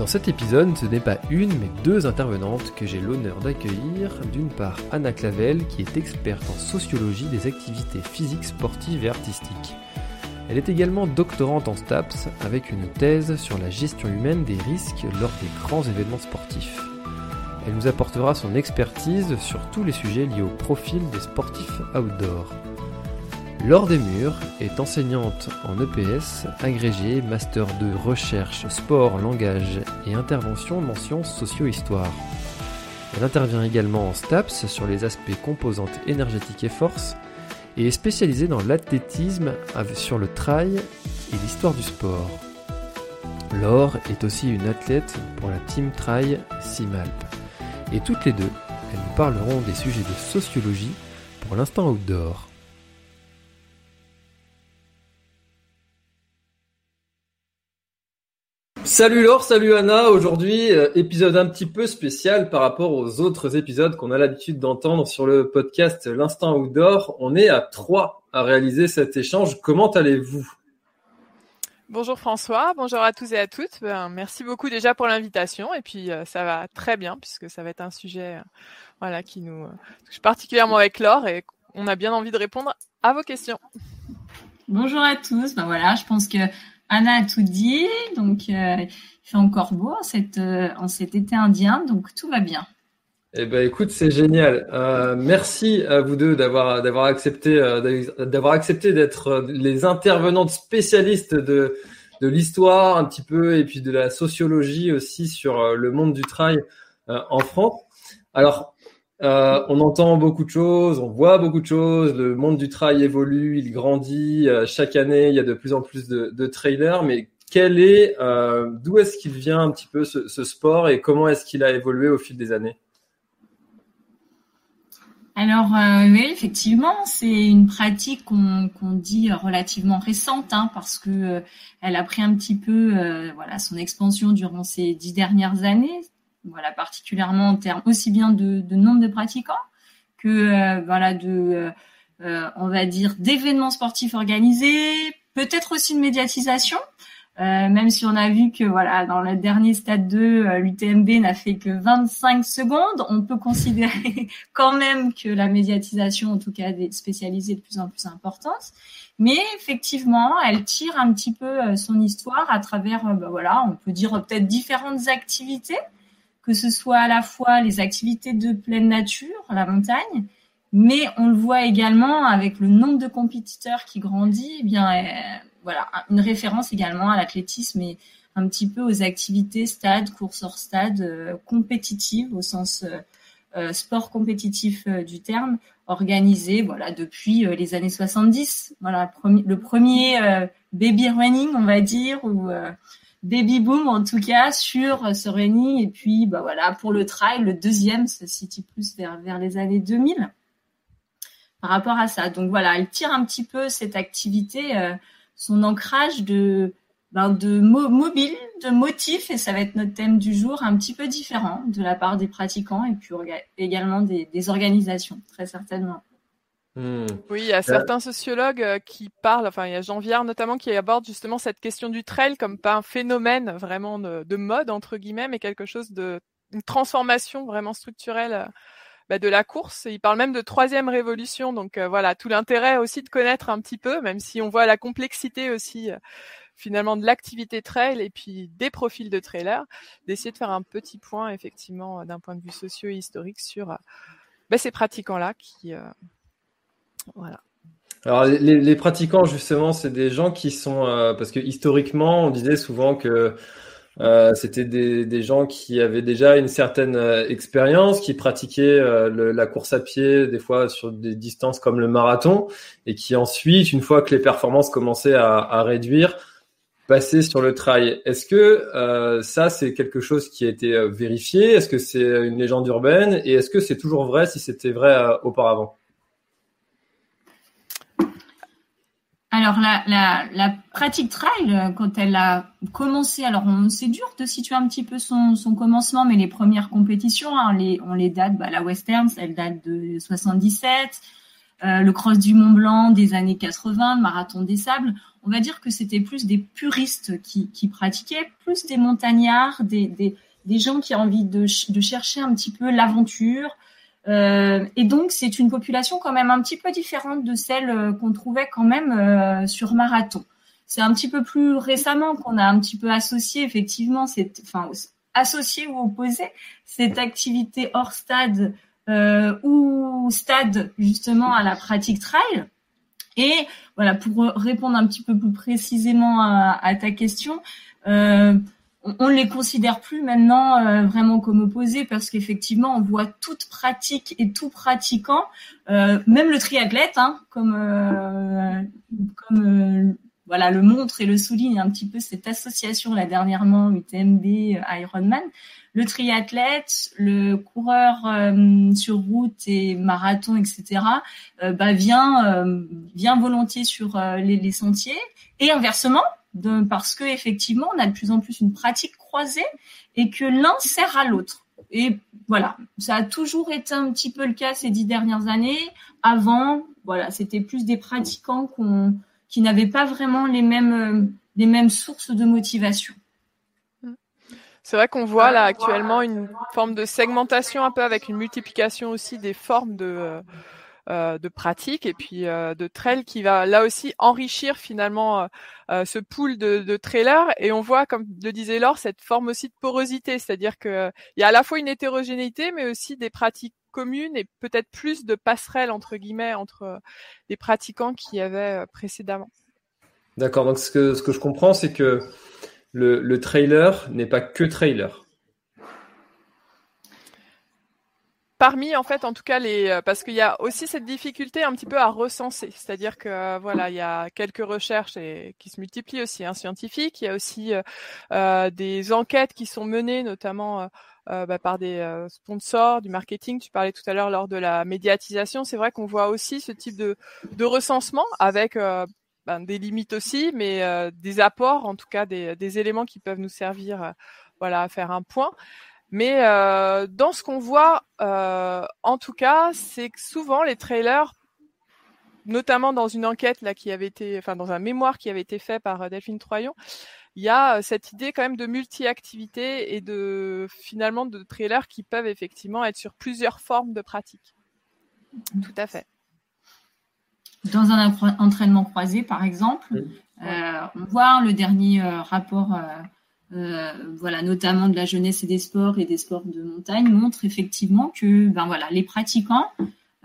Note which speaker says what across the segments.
Speaker 1: Dans cet épisode, ce n'est pas une, mais deux intervenantes que j'ai l'honneur d'accueillir. D'une part, Anna Clavel, qui est experte en sociologie des activités physiques, sportives et artistiques. Elle est également doctorante en STAPS, avec une thèse sur la gestion humaine des risques lors des grands événements sportifs. Elle nous apportera son expertise sur tous les sujets liés au profil des sportifs outdoor. Laure Desmurs est enseignante en EPS, agrégée, master de recherche, sport, langage et intervention mention socio-histoire. Elle intervient également en STAPS sur les aspects composantes énergétiques et force et est spécialisée dans l'athlétisme sur le trail et l'histoire du sport. Laure est aussi une athlète pour la Team Trail Simalp. Et toutes les deux, elles nous parleront des sujets de sociologie pour l'instant outdoor. Salut Laure, salut Anna. Aujourd'hui, euh, épisode un petit peu spécial par rapport aux autres épisodes qu'on a l'habitude d'entendre sur le podcast L'Instant Outdoor. On est à trois à réaliser cet échange. Comment allez-vous?
Speaker 2: Bonjour François, bonjour à tous et à toutes. Ben, merci beaucoup déjà pour l'invitation et puis euh, ça va très bien puisque ça va être un sujet euh, voilà qui nous touche particulièrement avec Laure et on a bien envie de répondre à vos questions.
Speaker 3: Bonjour à tous. Ben voilà, je pense que Anna a tout dit, donc euh, il fait encore beau euh, en cet été indien, donc tout va bien.
Speaker 1: Eh ben, écoute, c'est génial. Euh, merci à vous deux d'avoir d'avoir accepté d'avoir accepté d'être les intervenantes spécialistes de de l'histoire un petit peu et puis de la sociologie aussi sur le monde du trail en France. Alors, euh, on entend beaucoup de choses, on voit beaucoup de choses. Le monde du trail évolue, il grandit. Euh, chaque année, il y a de plus en plus de, trailers. Mais quel est, euh, d'où est-ce qu'il vient un petit peu ce, ce sport et comment est-ce qu'il a évolué au fil des années?
Speaker 3: Alors oui, effectivement, c'est une pratique qu'on dit relativement récente, hein, parce que elle a pris un petit peu, voilà, son expansion durant ces dix dernières années voilà, particulièrement en termes aussi bien de, de nombre de pratiquants que euh, voilà de euh, euh, on va dire d'événements sportifs organisés, peut-être aussi de médiatisation. même si on a vu que voilà dans le dernier stade 2, l'UTMB n'a fait que 25 secondes, on peut considérer quand même que la médiatisation, en tout cas des spécialisés, de plus en plus importante. Mais effectivement, elle tire un petit peu son histoire à travers, bah, voilà, on peut dire peut-être différentes activités que ce soit à la fois les activités de pleine nature, la montagne, mais on le voit également avec le nombre de compétiteurs qui grandit, eh bien euh, voilà, une référence également à l'athlétisme et un petit peu aux activités stade, course hors stade, euh, compétitives au sens euh, sport compétitif du terme, organisé voilà depuis les années 70. Voilà, le premier baby running, on va dire, ou baby boom en tout cas sur ce running et puis bah voilà pour le trail le deuxième se situe plus vers vers les années 2000 par rapport à ça. Donc voilà elle tire un petit peu cette activité euh, son ancrage de ben, de mobile de motifs et ça va être notre thème du jour un petit peu différent de la part des pratiquants et puis également des, des organisations très certainement
Speaker 2: Hmm. Oui, il y a certains sociologues euh, qui parlent, enfin il y a Jean Viard notamment qui aborde justement cette question du trail comme pas un phénomène vraiment de, mode entre guillemets, mais quelque chose de une transformation vraiment structurelle euh, bah, de la course. il parle même de troisième révolution, donc euh, voilà tout l'intérêt aussi de connaître un petit peu, même si on voit la complexité aussi finalement de l'activité trail et puis des profils de trailers, d'essayer de faire un petit point effectivement d'un point de vue socio-historique sur bah, ces pratiquants là qui
Speaker 1: Alors les, pratiquants justement, c'est des gens qui sont parce que historiquement, on disait souvent que euh, c'était des, gens qui avaient déjà une certaine euh, expérience, qui pratiquaient euh, la course à pied, des fois sur des distances comme le marathon, et qui ensuite, une fois que les performances commençaient à réduire, passaient sur le trail. Est-ce que ça, c'est quelque chose qui a été vérifié? Est-ce que c'est une légende urbaine? Et est-ce que c'est toujours vrai si c'était vrai auparavant?
Speaker 3: Alors la, la, la, pratique trail, euh, quand elle a commencé, alors c'est dur de situer un petit peu son, son, commencement, mais les premières compétitions, hein, on, les, on les date, bah, la Western, elle date de 77, euh, le Cross du Mont Blanc des années 80, le Marathon des Sables. On va dire que c'était plus des puristes qui, qui, pratiquaient, plus des montagnards, des, des, des gens qui ont envie de, de chercher un petit peu l'aventure, euh, et donc, c'est une population quand même un petit peu différente de celle euh, qu'on trouvait quand même euh, sur Marathon. C'est un petit peu plus récemment qu'on a un petit peu associé, effectivement, cette, enfin, associé ou opposé cette activité hors stade ou stade justement à la pratique trail. Et voilà, pour répondre un petit peu plus précisément à, ta question, on ne les considère plus maintenant euh, vraiment comme opposés parce qu'effectivement on voit toute pratique et tout pratiquant, euh, même le triathlète, hein, comme euh, comme voilà le montre et le souligne un petit peu cette association là dernièrement UTMB Ironman, le triathlète, le coureur sur route et marathon etc. bah vient vient volontiers sur les, les sentiers et inversement parce que effectivement, on a de plus en plus une pratique croisée et que l'un sert à l'autre. Et voilà, ça a toujours été un petit peu le cas ces dix dernières années. Avant, voilà, c'était plus des pratiquants qui n'avaient pas vraiment les mêmes, les mêmes sources de motivation.
Speaker 2: C'est vrai qu'on voit là actuellement une forme de segmentation un peu avec une multiplication aussi des formes de, euh, de pratique et puis euh, de trail qui va là aussi enrichir finalement euh, ce pool de, de, trailers et on voit comme le disait Laure cette forme aussi de porosité c'est-à-dire que il y a à la fois une hétérogénéité mais aussi des pratiques communes et peut-être plus de passerelles entre guillemets entre les pratiquants qu'il y avait précédemment.
Speaker 1: D'accord donc ce que ce que je comprends c'est que le trailer n'est pas que trailer.
Speaker 2: Parmi en fait en tout cas les euh, parce qu'il y a aussi cette difficulté un petit peu à recenser. C'est-à-dire que euh, voilà il y a quelques recherches et qui se multiplient aussi hein, scientifiques. Il y a aussi euh, euh des enquêtes qui sont menées notamment euh, bah, par des sponsors du marketing. Tu parlais tout à l'heure lors de la médiatisation. C'est vrai qu'on voit aussi ce type de, de recensement avec ben, des limites aussi mais des apports en tout cas des, des éléments qui peuvent nous servir voilà à faire un point mais euh, dans ce qu'on voit, euh, en tout cas, c'est que souvent les trailers, notamment dans une enquête là qui avait été, enfin dans un mémoire qui avait été fait par euh, Delphine Troyon, il y a euh, cette idée quand même de multi-activité et de finalement de trailers qui peuvent effectivement être sur plusieurs formes de pratique. Tout à fait.
Speaker 3: Dans un entraînement croisé, par exemple, euh, on voit le dernier rapport euh, voilà, notamment de la jeunesse et des sports et des sports de montagne, montre effectivement que ben voilà, les pratiquants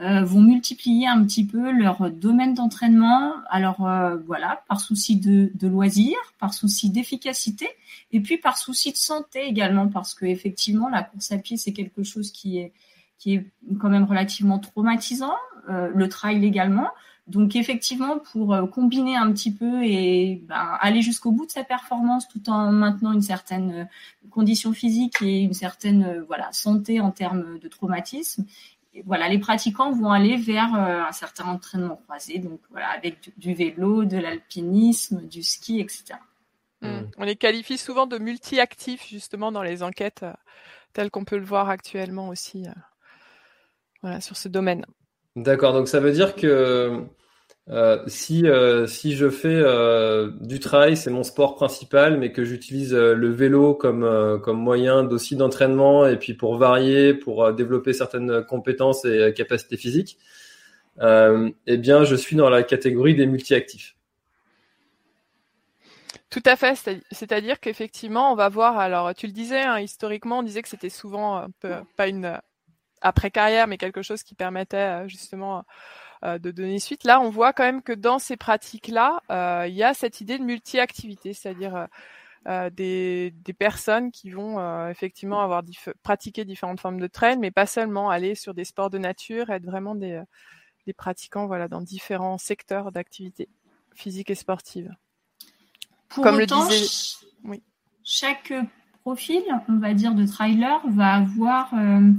Speaker 3: euh, vont multiplier un petit peu leur domaine d'entraînement. Alors euh, voilà, par souci de, de loisir, par souci d'efficacité, et puis par souci de santé également, parce que effectivement la course à pied c'est quelque chose qui est qui est quand même relativement traumatisant, le trail également. Donc effectivement, pour euh, combiner un petit peu et ben, aller jusqu'au bout de sa performance tout en maintenant une certaine euh, condition physique et une certaine euh, voilà santé en termes de traumatisme, voilà, les pratiquants vont aller vers un certain entraînement croisé, donc voilà, avec du, vélo, de l'alpinisme, du ski, etc.
Speaker 2: Mmh. On les qualifie souvent de multi-actifs justement dans les enquêtes telles qu'on peut le voir actuellement aussi voilà, sur ce domaine.
Speaker 1: D'accord, donc ça veut dire que euh, si, euh, si je fais euh, du trail, c'est mon sport principal, mais que j'utilise le vélo comme, comme moyen aussi d'entraînement et puis pour varier, pour développer certaines compétences et capacités physiques, eh bien, je suis dans la catégorie des multi-actifs.
Speaker 2: Tout à fait, c'est-à-dire qu'effectivement, on va voir. Alors, tu le disais, hein, historiquement, on disait que c'était souvent pas une après carrière, mais quelque chose qui permettait justement de donner suite. Là, on voit quand même que dans ces pratiques-là, il y a cette idée de multi-activité, c'est-à-dire des, des, personnes qui vont effectivement avoir pratiqué différentes formes de trail, mais pas seulement aller sur des sports de nature, être vraiment des, des pratiquants voilà dans différents secteurs d'activité physique et sportive.
Speaker 3: Pour Comme le disait, oui. chaque profil, on va dire, de trailer va avoir euh,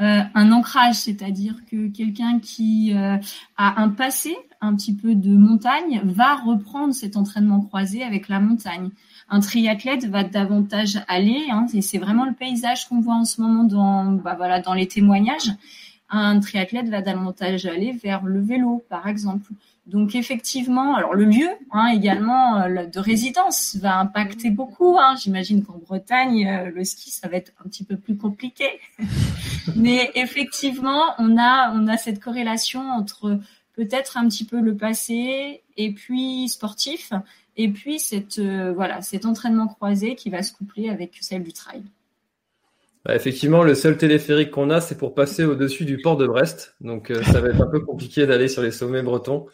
Speaker 3: euh, un ancrage, c'est-à-dire que quelqu'un qui euh, a un passé un petit peu de montagne va reprendre cet entraînement croisé avec la montagne. Un triathlète va davantage aller, hein, et c'est vraiment le paysage qu'on voit en ce moment dans, bah voilà, dans les témoignages. Un triathlète va davantage aller vers le vélo, par exemple. Donc effectivement, alors le lieu hein, également euh, de résidence va impacter beaucoup. Hein. J'imagine qu'en Bretagne, euh, le ski ça va être un petit peu plus compliqué. Mais effectivement, on a on a cette corrélation entre peut-être un petit peu le passé et puis sportif et puis cette euh, voilà cet entraînement croisé qui va se coupler avec celle du trail.
Speaker 1: Bah, effectivement, le seul téléphérique qu'on a, c'est pour passer au-dessus du port de Brest. Donc, euh, ça va être un peu compliqué d'aller sur les sommets bretons.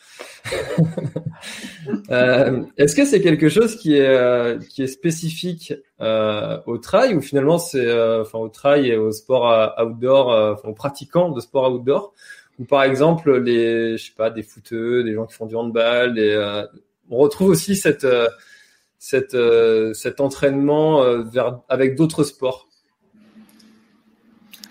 Speaker 1: euh, Est-ce que c'est quelque chose qui est, euh, qui est spécifique euh, au trail ou finalement c'est enfin au trail et au sport outdoor, enfin aux pratiquants de sport outdoor? Ou par exemple les, je sais pas, des footeux, des gens qui font du handball, des, on retrouve aussi cette, cette, cet entraînement vers, avec d'autres sports.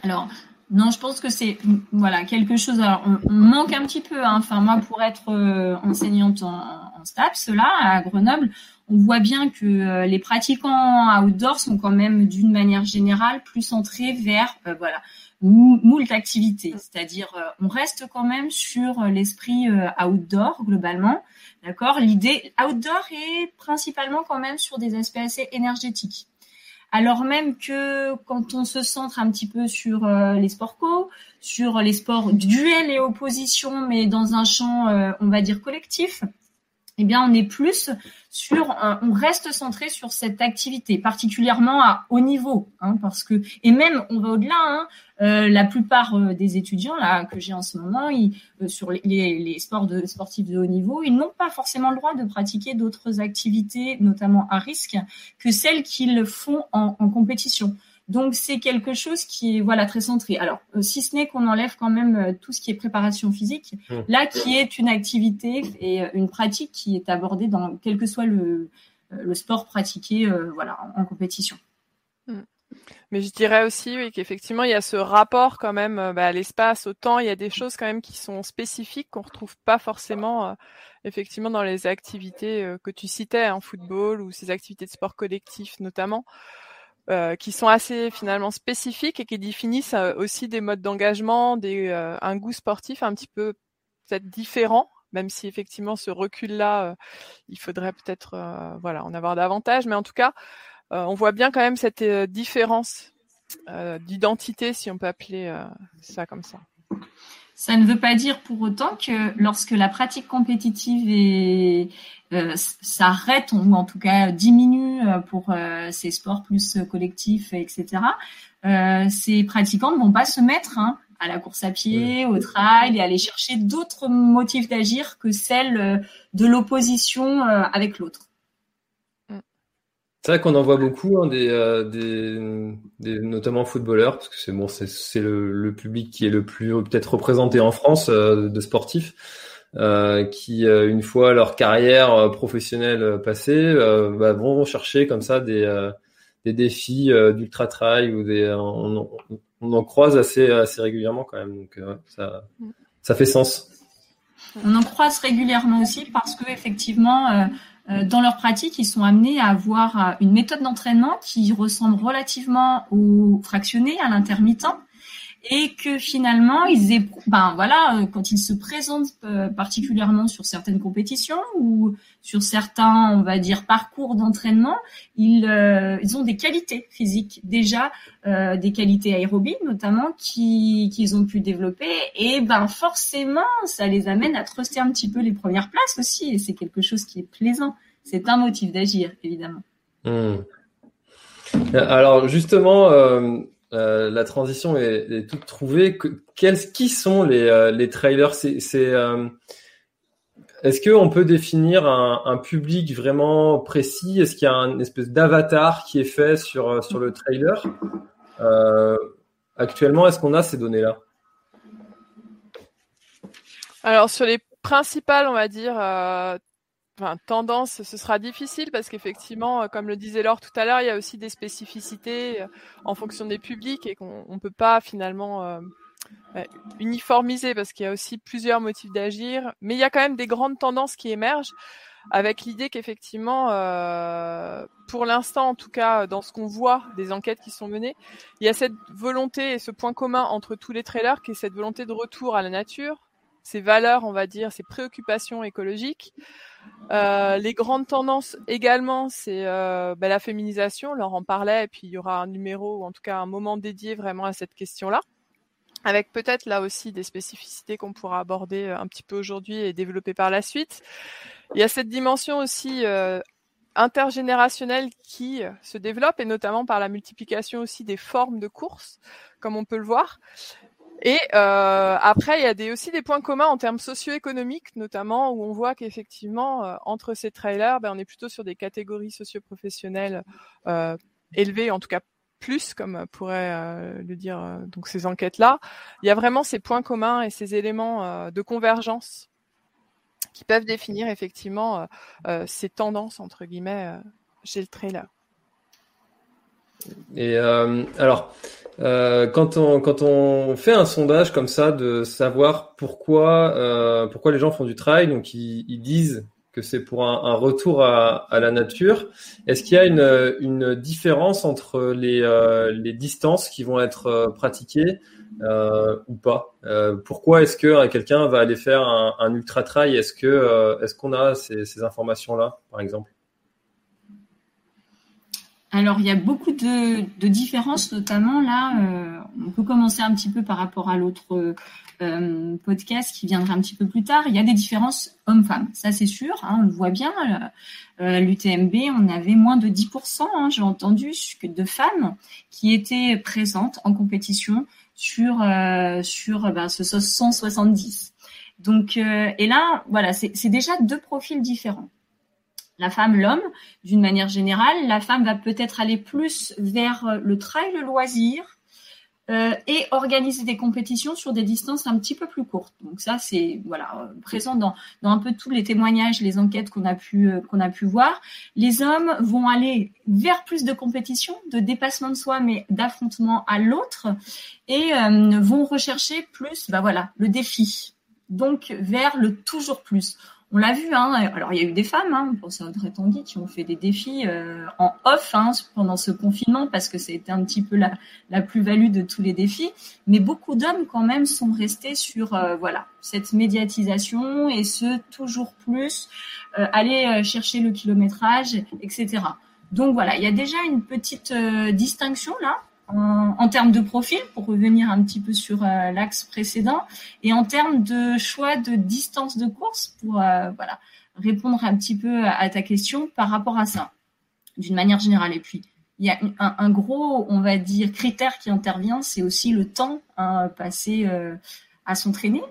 Speaker 3: Alors, non, je pense que c'est voilà quelque chose. Alors, on, manque un petit peu. Hein. Enfin, moi, pour être euh, enseignante en, en STAPS là à Grenoble, on voit bien que euh, les pratiquants outdoor sont quand même d'une manière générale plus centrés vers euh, voilà moult activités. C'est-à-dire, on reste quand même sur l'esprit outdoor globalement. D'accord? L'idée outdoor est principalement quand même sur des aspects assez énergétiques alors même que quand on se centre un petit peu sur euh, les sports co, sur les sports duel et opposition, mais dans un champ, euh, on va dire collectif, eh bien, on est plus sur, on reste centré sur cette activité, particulièrement à haut niveau, hein, parce que, et même, on va au-delà. Hein, euh, la plupart euh, des étudiants que j'ai en ce moment, euh, sur les, sports sportifs de haut niveau, ils n'ont pas forcément le droit de pratiquer d'autres activités, notamment à risque, que celles qu'ils font en compétition. Donc c'est quelque chose qui est voilà très centré. Alors euh, si ce n'est qu'on enlève quand même euh, tout ce qui est préparation physique, mmh. là qui est une activité et euh, une pratique qui est abordée dans quel que soit le, le sport pratiqué voilà en, compétition.
Speaker 2: Mmh. Mais je dirais aussi oui, qu'effectivement, il y a ce rapport quand même bah, à l'espace, au temps. Il y a des choses quand même qui sont spécifiques qu'on retrouve pas forcément effectivement dans les activités que tu citais en football ou ces activités de sport collectif notamment. Euh, qui sont assez finalement spécifiques et qui définissent euh, aussi des modes d'engagement, des, euh, un goût sportif un petit peu peut-être différent, même si effectivement ce recul-là, il faudrait peut-être voilà en avoir davantage, mais en tout cas, on voit bien quand même cette différence d'identité, si on peut appeler ça comme ça.
Speaker 3: Ça ne veut pas dire pour autant que lorsque la pratique compétitive euh, s'arrête ou en tout cas diminue euh, pour euh, ces sports plus collectifs, etc., euh, ces pratiquants ne vont pas se mettre hein, à la course à pied, au trail et aller chercher d'autres motifs d'agir que celle de l'opposition avec l'autre.
Speaker 1: C'est vrai qu'on en voit beaucoup, hein, des, euh, des, des, notamment footballeurs, parce que c'est bon, c'est le, le, public qui est le plus peut-être représenté en France euh, de sportifs, euh, qui euh, une fois leur carrière professionnelle passée, bah, vont chercher comme ça des, des défis d'ultra trail ou des, on, on, en croise assez assez régulièrement quand même, donc ça ça fait sens.
Speaker 3: On en croise régulièrement aussi parce que effectivement euh, dans leur pratique, ils sont amenés à avoir euh, une méthode d'entraînement qui ressemble relativement au fractionné, à l'intermittent, et que finalement ils ben voilà, euh, quand ils se présentent euh, particulièrement sur certaines compétitions ou sur certains, on va dire, parcours d'entraînement, ils, euh, ils ont des qualités physiques déjà, euh, des qualités aérobies notamment qui qu'ils ont pu développer et ben forcément ça les amène à truster un petit peu les premières places aussi et c'est quelque chose qui est plaisant. C'est un motif d'agir évidemment.
Speaker 1: Hmm. Alors justement la transition est, toute trouvée. quels, qui sont les, les trailers? C'est est-ce qu'on peut définir un, public vraiment précis? Est-ce qu'il y a une espèce d'avatar qui est fait sur, euh, sur le trailer? Euh, Actuellement, est-ce qu'on a ces données-là?
Speaker 2: Alors, sur les principales, on va dire, euh, tendances, ce sera difficile parce qu'effectivement, comme le disait Laure tout à l'heure, il y a aussi des spécificités en fonction des publics et qu'on ne peut pas finalement uniformisé parce qu'il y a aussi plusieurs motifs d'agir, mais il y a quand même des grandes tendances qui émergent avec l'idée qu'effectivement, euh, pour l'instant en tout cas, dans ce qu'on voit des enquêtes qui sont menées, il y a cette volonté et ce point commun entre tous les trailers qui est cette volonté de retour à la nature, ces valeurs, on va dire, ces préoccupations écologiques. Euh, les grandes tendances également, c'est euh, ben, la féminisation, on en parlait, et puis il y aura un numéro ou en tout cas un moment dédié vraiment à cette question-là avec peut-être là aussi des spécificités qu'on pourra aborder euh, un petit peu aujourd'hui et développer par la suite. Il y a cette dimension aussi intergénérationnelle qui se développe et notamment par la multiplication aussi des formes de courses, comme on peut le voir. Et euh, après, il y a des, aussi des points communs en termes socio-économiques, notamment où on voit qu'effectivement, entre ces trailers, ben, on est plutôt sur des catégories socio-professionnelles euh, élevées, en tout cas plus, comme pourrait euh, le dire euh, donc ces enquêtes-là, il y a vraiment ces points communs et ces éléments euh, de convergence qui peuvent définir effectivement ces tendances entre guillemets chez le trailer.
Speaker 1: Et alors, quand on quand on fait un sondage comme ça de savoir pourquoi pourquoi les gens font du trail, donc ils disent que c'est pour un, retour à, la nature. Est-ce qu'il y a une, une, différence entre les, euh, les, distances qui vont être euh, pratiquées euh, ou pas? Pourquoi est-ce que quelqu'un va aller faire un, ultra trail? Est-ce que est-ce qu'on a ces, ces informations là, par exemple?
Speaker 3: Alors, il y a beaucoup de, différences, notamment là, on peut commencer un petit peu par rapport à l'autre euh, podcast qui viendra un petit peu plus tard, il y a des différences hommes-femmes. Ça, c'est sûr, hein, on le voit bien. Euh, euh L'UTMB, on avait moins de 10%, hein, j'ai entendu, de femmes qui étaient présentes en compétition sur, euh, sur ben, ce 170. Donc, et là, voilà, c'est déjà deux profils différents la femme, l'homme, d'une manière générale. La femme va peut-être aller plus vers le trail, le loisir, euh, et organiser des compétitions sur des distances un petit peu plus courtes. Donc ça, c'est voilà euh, présent dans, un peu tous les témoignages, les enquêtes qu'on a pu euh, qu'on a pu voir. Les hommes vont aller vers plus de compétitions, de dépassement de soi, mais d'affrontement à l'autre, et vont rechercher plus, bah voilà, le défi. Donc vers le toujours plus on l'a vu, hein, alors il y a eu des femmes, hein, on pense à Audrey Tanguy, qui ont fait des défis euh, en off hein, pendant ce confinement parce que c'était un petit peu la, la plus-value de tous les défis. Mais beaucoup d'hommes quand même sont restés sur euh, voilà cette médiatisation et ce toujours plus euh, aller chercher le kilométrage, etc. Donc voilà, il y a déjà une petite distinction là en, termes de profil, pour revenir un petit peu sur euh, l'axe précédent, et en termes de choix de distance de course, pour euh, voilà, répondre un petit peu à, ta question par rapport à ça, d'une manière générale. Et puis, il y a un, gros, on va dire, critère qui intervient, c'est aussi le temps hein, passé euh, à s'entraîner.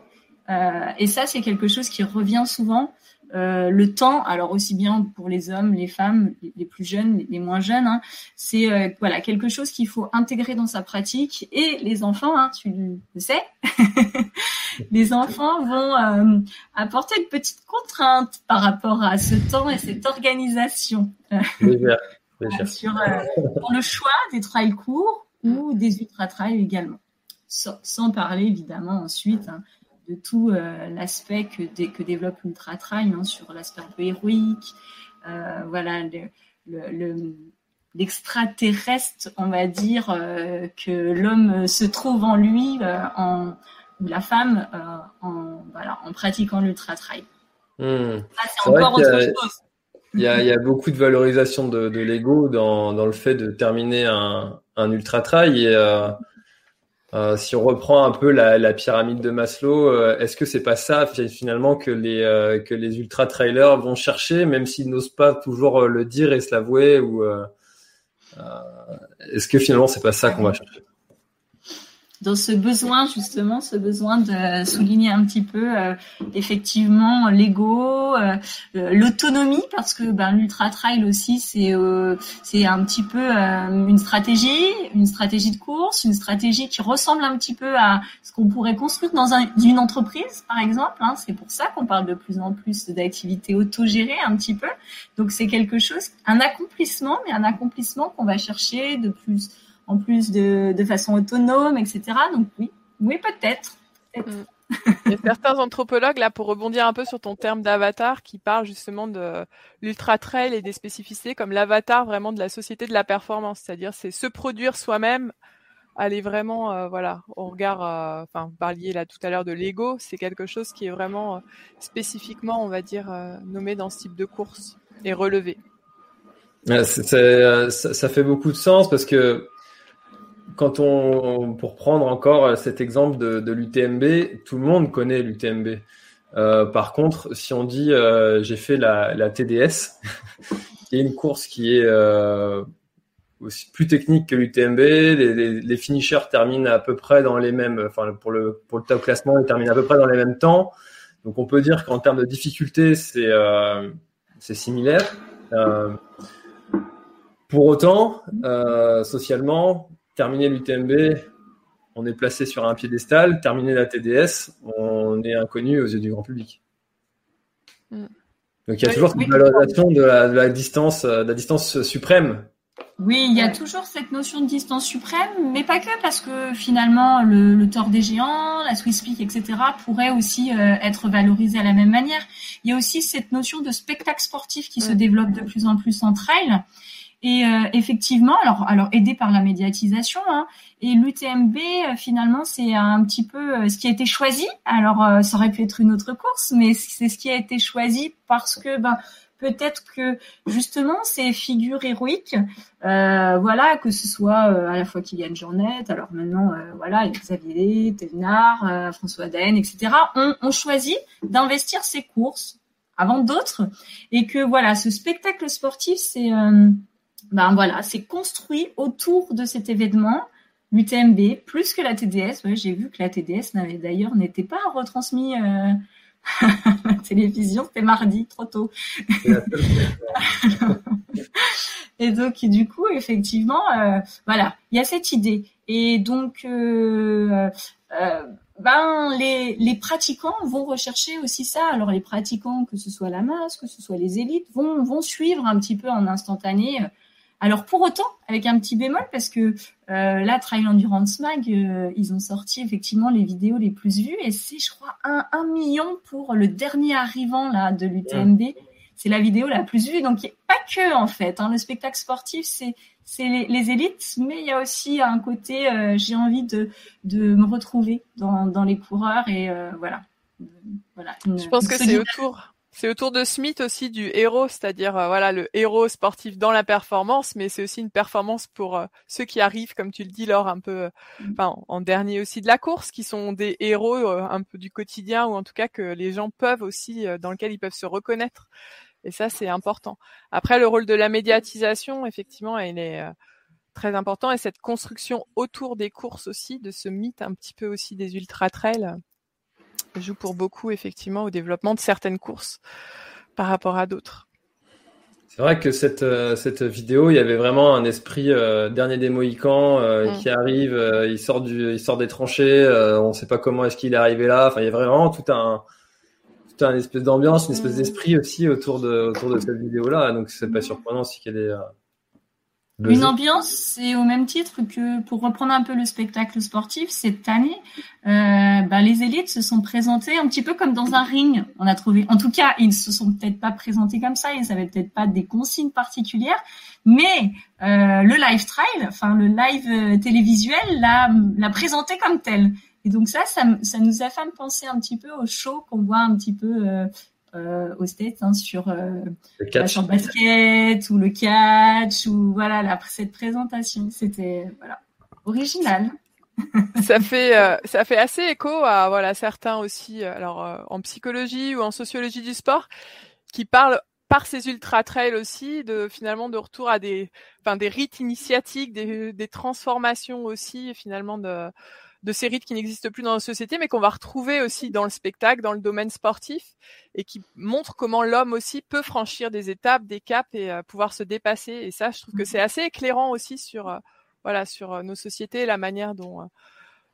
Speaker 3: et ça, c'est quelque chose qui revient souvent. Euh, le temps, alors aussi bien pour les hommes, les femmes, les, plus jeunes, les, moins jeunes, hein, c'est euh, voilà quelque chose qu'il faut intégrer dans sa pratique. Et les enfants, hein, tu le sais, les enfants vont euh, apporter une petite contrainte par rapport à ce temps et cette organisation sur, le choix des trails courts ou des ultra trails également. Sans, parler évidemment ensuite hein, de tout euh, l'aspect que, que développe Ultra Trail hein, sur l'aspect un peu héroïque, euh, voilà, l'extraterrestre, on va dire, euh, que l'homme se trouve en lui, en, ou la femme, en, voilà, en pratiquant l'ultra trail.
Speaker 1: Hmm. c'est encore autre chose. Il y, a, il y, a, beaucoup de valorisation de, de l'ego dans, dans, le fait de terminer un, un ultra trail et euh, si on reprend un peu la, pyramide de Maslow, euh, est-ce que c'est pas ça finalement que les euh, que les ultra trailers vont chercher, même s'ils n'osent pas toujours le dire et se l'avouer, ou est-ce que finalement c'est pas ça qu'on va chercher?
Speaker 3: Dans ce besoin justement, ce besoin de souligner un petit peu euh, effectivement l'ego, euh, euh, l'autonomie, parce que ben, l'ultra trail aussi c'est c'est un petit peu une stratégie, une stratégie de course, une stratégie qui ressemble un petit peu à ce qu'on pourrait construire dans une entreprise par exemple. Hein. C'est pour ça qu'on parle de plus en plus d'activités autogérées un petit peu. Donc c'est quelque chose, un accomplissement, mais un accomplissement qu'on va chercher de plus en plus de, de façon autonome, etc. Donc oui, oui peut-être.
Speaker 2: Mm. Certains anthropologues, là, pour rebondir un peu sur ton terme d'avatar, qui parlent justement de l'ultra trail et des spécificités comme l'avatar vraiment de la société de la performance, c'est-à-dire c'est se produire soi-même, aller vraiment, euh, voilà, au regard, euh, enfin, vous parliez là tout à l'heure de l'ego, c'est quelque chose qui est vraiment euh, spécifiquement, on va dire, nommé dans ce type de course et relevé.
Speaker 1: ça, ça fait beaucoup de sens parce que quand on, pour prendre encore cet exemple de, l'UTMB, tout le monde connaît l'UTMB. Euh, par contre, si on dit euh, j'ai fait la, TDS, qui est une course qui est euh, aussi plus technique que l'UTMB, les, les, finishers terminent à peu près dans les mêmes, enfin pour le pour le top classement, ils terminent à peu près dans les mêmes temps. Donc on peut dire qu'en termes de difficulté, c'est c'est similaire. pour autant, socialement, terminer l'UTMB, on est placé sur un piédestal. Terminer la TDS, on est inconnu aux yeux du grand public. Mm. Donc il y a toujours cette valorisation de la, distance, euh, de la distance suprême.
Speaker 3: Oui, il y a toujours cette notion de distance suprême, mais pas que, parce que finalement, le, tort des géants, la Swiss Peak, etc., pourrait aussi euh, être valorisé à la même manière. Il y a aussi cette notion de spectacle sportif qui se développe de plus en plus en trail. Et euh, effectivement, alors, alors aidé par la médiatisation, hein, et l'UTMB euh, finalement c'est un petit peu euh, ce qui a été choisi. Alors ça aurait pu être une autre course, mais c'est ce qui a été choisi parce que ben peut-être que justement ces figures héroïques, voilà, que ce soit à la fois Kylian Jornet, alors maintenant voilà Xavier Thévenard, François Den, etc., ont, ont choisi d'investir ces courses avant d'autres, et que voilà, ce spectacle sportif, c'est ben voilà, c'est construit autour de cet événement. L'UTMB, plus que la TDS. Ouais, j'ai vu que la TDS d'ailleurs n'était pas retransmis euh, la télévision, c'était mardi, trop tôt. et donc, du coup, effectivement, euh, voilà, il y a cette idée. Et donc, euh, ben, les, les pratiquants vont rechercher aussi ça. Alors, les pratiquants, que ce soit la masse, que ce soit les élites, vont, vont suivre un petit peu en instantané alors pour autant, avec un petit bémol, parce que euh, là, Trail Endurance Mag, euh, ils ont sorti effectivement les vidéos les plus vues, et c'est, je crois, un, un, million pour le dernier arrivant là de l'UTMB. C'est la vidéo la plus vue, donc pas que en fait. Hein, le spectacle sportif, c'est c'est les, élites, mais il y a aussi un côté, euh, j'ai envie de de me retrouver dans, dans les coureurs et euh, voilà.
Speaker 2: voilà. je pense que c'est autour c'est autour de Smith aussi du héros, c'est-à-dire euh, voilà le héros sportif dans la performance, mais c'est aussi une performance pour euh, ceux qui arrivent, comme tu le dis, Laure, un peu, euh, mm. en dernier aussi de la course, qui sont des héros un peu du quotidien ou en tout cas que les gens peuvent aussi dans lequel ils peuvent se reconnaître. Et ça, c'est important. Après, le rôle de la médiatisation, effectivement, il est très important et cette construction autour des courses aussi, de ce mythe un petit peu aussi des ultra trails joue pour beaucoup effectivement au développement de certaines courses par rapport à d'autres.
Speaker 1: C'est vrai que cette, euh, cette vidéo, il y avait vraiment un esprit euh, dernier des Mohicans euh, mm. qui arrive, il sort du, il sort des tranchées, on ne sait pas comment est-ce qu'il est arrivé là. Enfin, il y a vraiment tout un, tout un espèce d'ambiance, une espèce mm. d'esprit aussi autour de, autour de cette vidéo-là. Donc c'est pas surprenant si qu'elle est
Speaker 3: une ambiance, c'est au même titre que pour reprendre un peu le spectacle sportif cette année, euh, bah, les élites se sont présentées un petit peu comme dans un ring. On a trouvé, en tout cas, ils se sont peut-être pas présentés comme ça, ils n'avaient peut-être pas des consignes particulières, mais euh, le live trail, enfin le live euh, télévisuel, l'a, l'a présenté comme tel. Et donc ça, ça, ça nous a fait penser un petit peu au show qu'on voit un petit peu euh, euh, aux States hein, sur euh, le basket ou le catch ou voilà la, cette présentation. C'était voilà original.
Speaker 2: ça fait euh, ça fait assez écho à voilà certains aussi euh, alors euh, en psychologie ou en sociologie du sport qui parlent par ces ultra trails aussi de finalement de retour à des enfin des rites initiatiques des, des transformations aussi finalement de de ces rites qui n'existent plus dans la société, mais qu'on va retrouver aussi dans le spectacle, dans le domaine sportif, et qui montrent comment l'homme aussi peut franchir des étapes, des caps et euh, pouvoir se dépasser. Et ça, je trouve que c'est assez éclairant aussi sur, euh, voilà, sur euh, nos sociétés, la manière dont,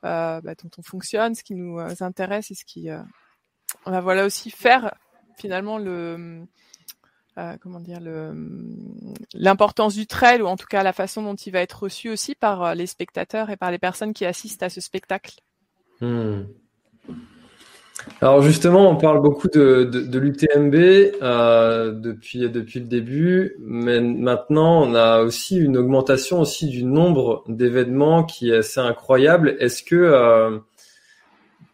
Speaker 2: bah, dont on fonctionne, ce qui nous intéresse et ce qui, va voilà aussi faire finalement le euh, comment dire le l'importance du trail ou en tout cas la façon dont il va être reçu aussi par euh, les spectateurs et par les personnes qui assistent à ce spectacle.
Speaker 1: Hmm. Alors justement, on parle beaucoup de, de, l'UTMB euh, depuis depuis le début, mais maintenant on a aussi une augmentation aussi du nombre d'événements qui est assez incroyable. Est-ce que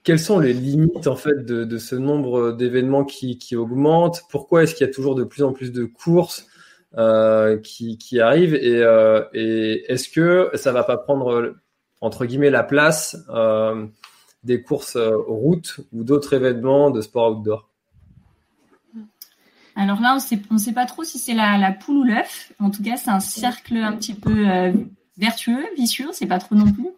Speaker 1: quelles sont les limites en fait de, ce nombre d'événements qui, qui augmente Pourquoi est-ce qu'il y a toujours de plus en plus de courses euh, qui, qui arrivent? Et, euh, est-ce que ça va pas prendre entre guillemets la place euh, des courses route ou d'autres événements de sport outdoor?
Speaker 3: Alors là, on ne sait pas trop si c'est la, la, poule ou l'œuf. En tout cas, c'est un cercle un petit peu vertueux, vicieux, c'est pas trop non plus.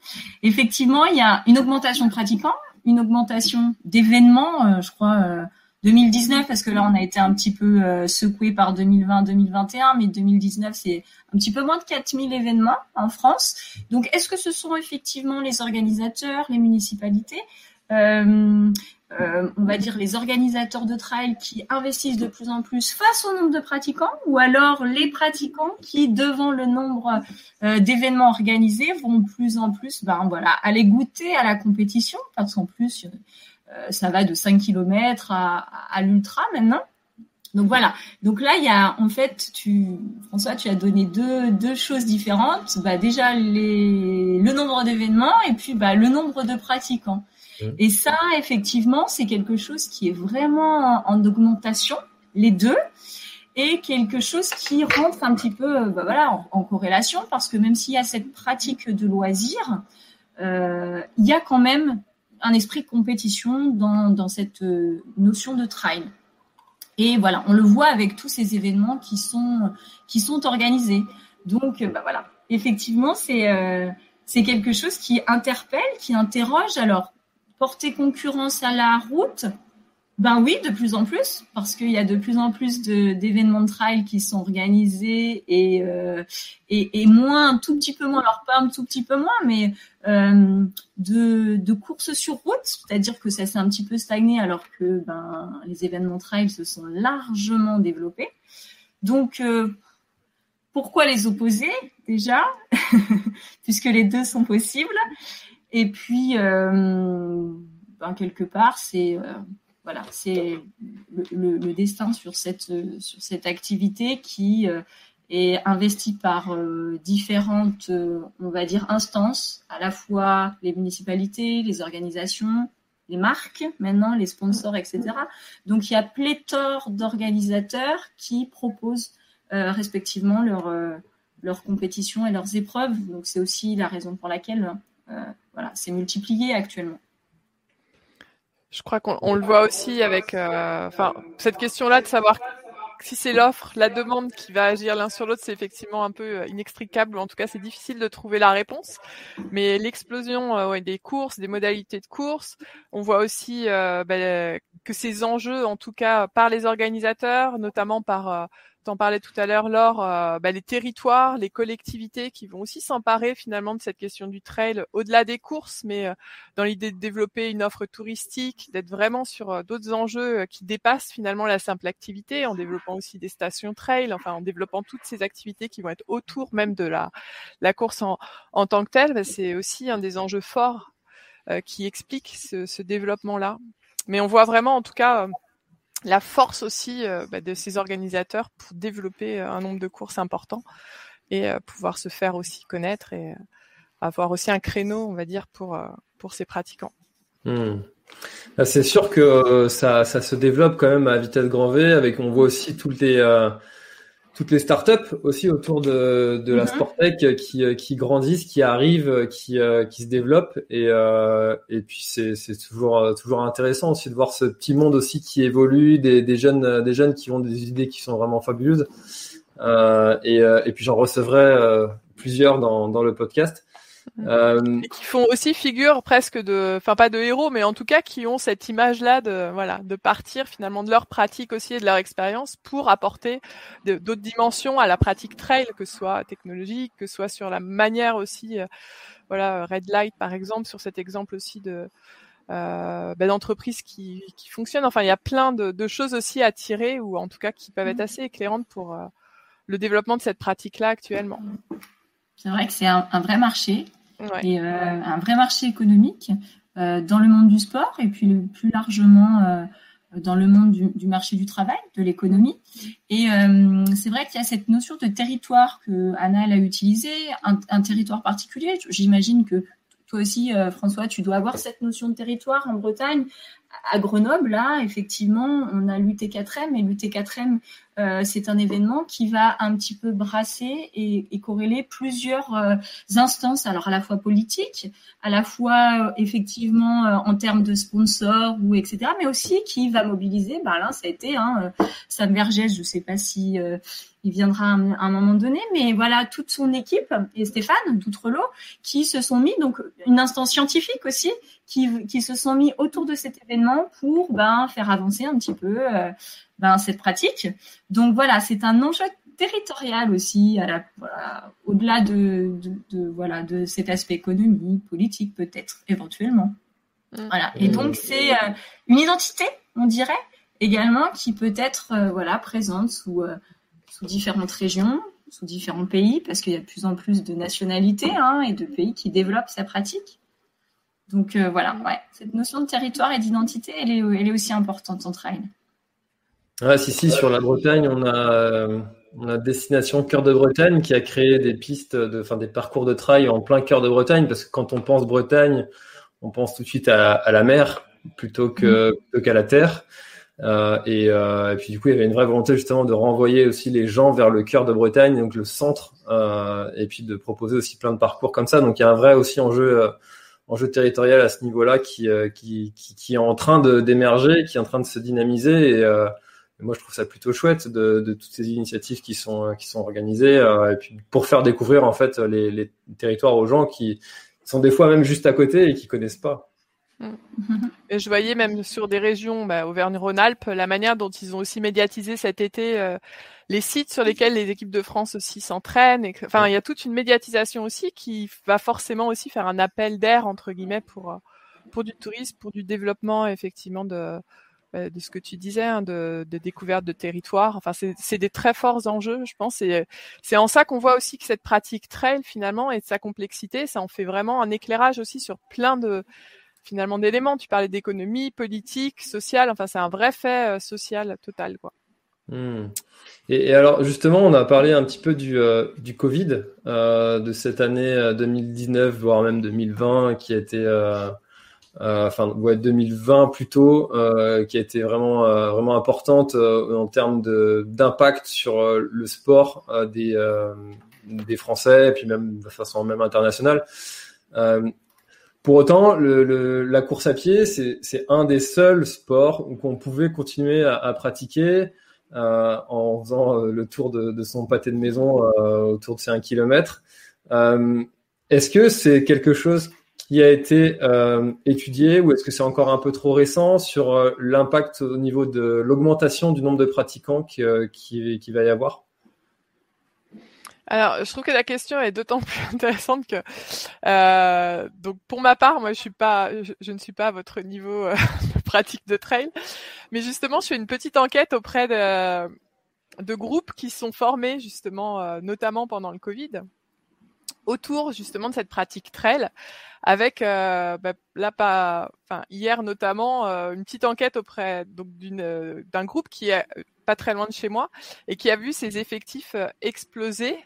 Speaker 3: Effectivement, il y a une augmentation de pratiquants, une augmentation d'événements, euh, je crois, 2019, euh, parce que là, on a été un petit peu euh, secoué par 2020-2021, mais 2019, c'est un petit peu moins de 4000 événements en France. Donc, est-ce que ce sont effectivement les organisateurs, les municipalités on va dire les organisateurs de trail qui investissent de plus en plus face au nombre de pratiquants, ou alors les pratiquants qui, devant le nombre euh, d'événements organisés, vont de plus en plus, ben voilà, aller goûter à la compétition, parce qu'en plus euh, ça va de 5 km à, l'ultra maintenant. Donc voilà. Donc là, il y a en fait, François, tu as donné deux, choses différentes. Bah déjà le nombre d'événements et puis bah, le nombre de pratiquants. Mmh. Et ça, effectivement, c'est quelque chose qui est vraiment en, augmentation, les deux, et quelque chose qui rentre un petit peu, euh, bah voilà, en, corrélation, parce que même s'il y a cette pratique de loisir, euh, il y a quand même un esprit de compétition dans, cette euh, notion de trail. Et voilà, on le voit avec tous ces événements qui sont qui sont organisés. Donc, bah voilà, effectivement, c'est c'est quelque chose qui interpelle, qui interroge. Alors, porter concurrence à la route Ben oui, de plus en plus, parce qu'il y a de plus en plus d'événements de, trail qui sont organisés et, euh, moins, tout petit peu moins, alors pas un tout petit peu moins, mais euh, de, de courses sur route, c'est-à-dire que ça s'est un petit peu stagné alors que ben, les événements trail se sont largement développés. Donc, euh, pourquoi les opposer déjà, puisque les deux sont possibles et puis, euh, ben, quelque part, c'est euh, voilà, c'est le, destin sur cette sur cette activité qui euh, est investie par différentes, on va dire, instances, à la fois les municipalités, les organisations, les marques, maintenant les sponsors, etc. Donc il y a pléthore d'organisateurs qui proposent respectivement leurs leurs compétitions et leurs épreuves. Donc c'est aussi la raison pour laquelle voilà, c'est multiplié actuellement.
Speaker 2: Je crois qu'on le voit aussi avec, euh, enfin, cette question-là de savoir si c'est l'offre, la demande qui va agir l'un sur l'autre, c'est effectivement un peu euh, inextricable, ou en tout cas c'est difficile de trouver la réponse. Mais l'explosion des courses, des modalités de course, on voit aussi ben, que ces enjeux, en tout cas par les organisateurs, notamment par t'en parlais tout à l'heure, Laure, euh, bah, les territoires, les collectivités qui vont aussi s'emparer finalement de cette question du trail au-delà des courses, mais euh, dans l'idée de développer une offre touristique, d'être vraiment sur euh, d'autres enjeux qui dépassent finalement la simple activité, en développant aussi des stations trail, enfin en développant toutes ces activités qui vont être autour même de la, la course en, en tant que telle, bah, c'est aussi un des enjeux forts qui explique ce, ce développement-là. Mais on voit vraiment en tout cas la force aussi euh, bah, de ces organisateurs pour développer euh, un nombre de courses important et euh, pouvoir se faire aussi connaître et avoir aussi un créneau, on va dire, pour, pour ces pratiquants.
Speaker 1: Hmm. Bah, c'est sûr que ça, ça se développe quand même à vitesse grand V. Avec, on voit aussi toutes les toutes les startups aussi autour de, de la mm-hmm. Sportec qui, qui grandissent, qui arrivent, qui, qui se développent et, euh, et puis c'est, c'est toujours toujours intéressant aussi de voir ce petit monde aussi qui évolue, des, des jeunes des jeunes qui ont des idées qui sont vraiment fabuleuses euh, et, et puis j'en recevrai plusieurs dans, dans le podcast.
Speaker 2: Euh... Et qui font aussi figure presque de, enfin pas de héros, mais en tout cas qui ont cette image-là de, voilà, de partir finalement de leur pratique aussi et de leur expérience pour apporter d'autres dimensions à la pratique trail, que ce soit technologique, que ce soit sur la manière aussi, euh, voilà, Red Light par exemple, sur cet exemple aussi de, euh, ben, d'entreprises qui, qui fonctionnent. Enfin, il y a plein de, de, choses aussi à tirer ou en tout cas qui peuvent être mmh. assez éclairantes pour euh, le développement de cette pratique-là actuellement.
Speaker 3: C'est vrai que c'est un, un, vrai marché et euh, un vrai marché économique euh, dans le monde du sport et puis plus largement euh, dans le monde du, du, marché du travail, de l'économie. Et euh, c'est vrai qu'il y a cette notion de territoire que Anna a utilisé, un, un territoire particulier. J'imagine que aussi, François, tu dois avoir cette notion de territoire en Bretagne à Grenoble, là, effectivement, on a l'UT4M et l'UT4M, euh, c'est un événement qui va un petit peu brasser et, corréler plusieurs euh, instances, alors à la fois politiques, à la fois euh, effectivement euh, en termes de sponsors ou etc., mais aussi qui va mobiliser. Bah là, ça a été hein, Sam Vergès, je sais pas si il viendra à un, moment donné, mais voilà toute son équipe et Stéphane Doutrelot qui se sont mis donc une instance scientifique aussi qui, qui se sont mis autour de cet événement pour ben faire avancer un petit peu euh, ben cette pratique. Donc voilà, c'est un enjeu territorial aussi, à la, voilà, au-delà de, de, de, voilà de cet aspect économique, politique peut-être éventuellement. Mmh. Voilà. Et donc c'est euh, une identité, on dirait également, qui peut être euh, voilà présente sous sous différentes régions, sous différents pays, parce qu'il y a de plus en plus de nationalités hein, et de pays qui développent sa pratique. Donc euh, voilà, ouais, cette notion de territoire et d'identité, elle est, elle est aussi importante en trail.
Speaker 1: Ah, si, si, sur la Bretagne, on a, euh, on a Destination Cœur de Bretagne qui a créé des pistes, de, enfin des parcours de trail en plein cœur de Bretagne, parce que quand on pense Bretagne, on pense tout de suite à, à la mer plutôt que mmh. plutôt qu'à la terre. Euh, et, euh, et, puis du coup, il y avait une vraie volonté justement de renvoyer aussi les gens vers le cœur de Bretagne, donc le centre, euh, et puis de proposer aussi plein de parcours comme ça. Donc il y a un vrai aussi enjeu, euh, enjeu territorial à ce niveau-là qui, euh, qui, qui, qui, est en train d'émerger, qui est en train de se dynamiser. Et, euh, moi, je trouve ça plutôt chouette de, de, toutes ces initiatives qui sont qui sont organisées, et puis pour faire découvrir en fait les, les territoires aux gens qui sont des fois même juste à côté et qui connaissent pas.
Speaker 2: Mm. Et je voyais même sur des régions, bah, Auvergne-Rhône-Alpes, la manière dont ils ont aussi médiatisé cet été euh, les sites sur lesquels les équipes de France aussi s'entraînent. Enfin, il y a toute une médiatisation aussi qui va forcément aussi faire un appel d'air entre guillemets pour euh, pour du tourisme, pour du développement effectivement de bah, de ce que tu disais, hein, de, de, découverte de territoire. Enfin, c'est des très forts enjeux, je pense. Et c'est en ça qu'on voit aussi que cette pratique trail finalement et de sa complexité, ça en fait vraiment un éclairage aussi sur plein de finalement d'éléments. Tu parlais d'économie, politique, sociale. Enfin, c'est un vrai fait euh, social total, quoi.
Speaker 1: Hmm. Et, alors justement, on a parlé un petit peu du, euh, du Covid, euh, de cette année 2019, euh, voire même 2020, qui a été, euh, enfin ouais 2020 plutôt, qui a été vraiment vraiment importante en termes d'impact sur le sport des des Français, et puis même de façon même internationale. Pour autant, le, le, la course à pied, c'est un des seuls sports qu'on pouvait continuer à, à pratiquer euh, en faisant euh, le tour de, de, son pâté de maison euh, autour de ces 1 km. Euh, est-ce que c'est quelque chose qui a été euh, étudié ou est-ce que c'est encore un peu trop récent sur l'impact au niveau de l'augmentation du nombre de pratiquants qui, qui, qui va y avoir?
Speaker 2: Alors, je trouve que la question est d'autant plus intéressante que, euh, donc pour ma part, moi, je suis pas, je, ne suis pas à votre niveau euh, de pratique de trail, mais justement, je fais une petite enquête auprès de, de groupes qui sont formés justement, euh, notamment pendant le Covid, autour justement de cette pratique trail, avec euh, bah, là pas, enfin hier notamment, une petite enquête auprès donc d'une d'un groupe qui est pas très loin de chez moi et qui a vu ses effectifs exploser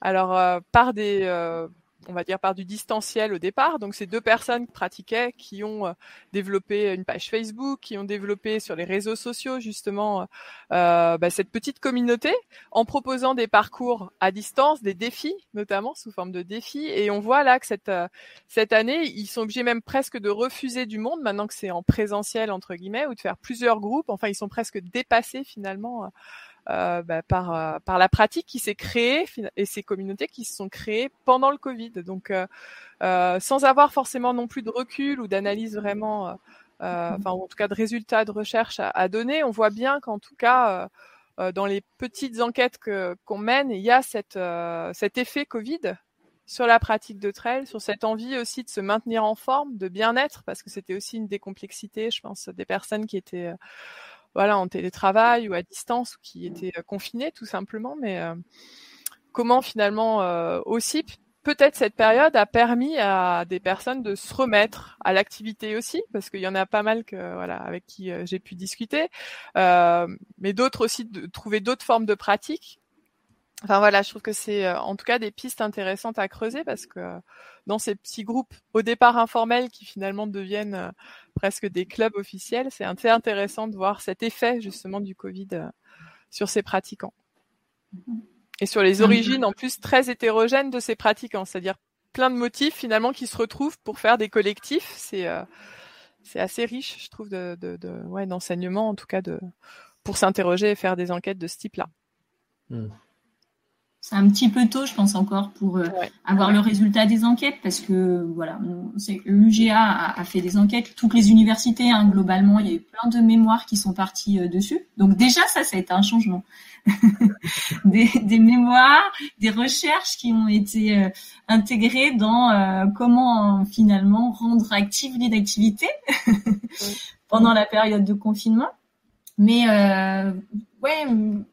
Speaker 2: alors euh, par des euh, on va dire par du distanciel au départ. Donc c'est deux personnes qui pratiquaient, qui ont euh, développé une page Facebook, qui ont développé sur les réseaux sociaux justement euh, bah, cette petite communauté en proposant des parcours à distance, des défis notamment sous forme de défis. Et on voit là que cette cette année ils sont obligés même presque de refuser du monde maintenant que c'est en présentiel entre guillemets ou de faire plusieurs groupes. Enfin ils sont presque dépassés finalement bah, par par la pratique qui s'est créée et ces communautés qui se sont créées pendant le Covid. Donc sans avoir forcément non plus de recul ou d'analyse vraiment, enfin en tout cas de résultats de recherche à, à donner, on voit bien qu'en tout cas dans les petites enquêtes que qu'on mène, il y a cette cet effet Covid sur la pratique de trail, sur cette envie aussi de se maintenir en forme, de bien-être, parce que c'était aussi une des complexités, je pense, des personnes qui étaient euh, voilà en télétravail ou à distance ou qui étaient euh, confinées tout simplement. Mais euh, comment finalement aussi peut-être cette période a permis à des personnes de se remettre à l'activité aussi, parce qu'il y en a pas mal que voilà avec qui j'ai pu discuter, mais d'autres aussi de trouver d'autres formes de pratiques Enfin voilà, je trouve que c'est euh, en tout cas des pistes intéressantes à creuser parce que euh, dans ces petits groupes au départ informels qui finalement deviennent euh, presque des clubs officiels, c'est assez intéressant de voir cet effet justement du Covid sur ces pratiquants. Et sur les origines en plus très hétérogènes de ces pratiquants, c'est-à-dire plein de motifs finalement qui se retrouvent pour faire des collectifs. C'est assez riche, je trouve, de, de, d'enseignement en tout cas pour s'interroger et faire des enquêtes de ce type-là.
Speaker 3: Mmh. C'est un petit peu tôt, je pense encore, pour euh, avoir le résultat des enquêtes, parce que voilà, l'UGA a, a, fait des enquêtes, toutes les universités, hein, globalement, il y a eu plein de mémoires qui sont parties euh, dessus. Donc déjà, ça, ça a été un changement. des, des, mémoires, des recherches qui ont été euh, intégrées dans comment finalement rendre active l'activité pendant la période de confinement. Mais ouais,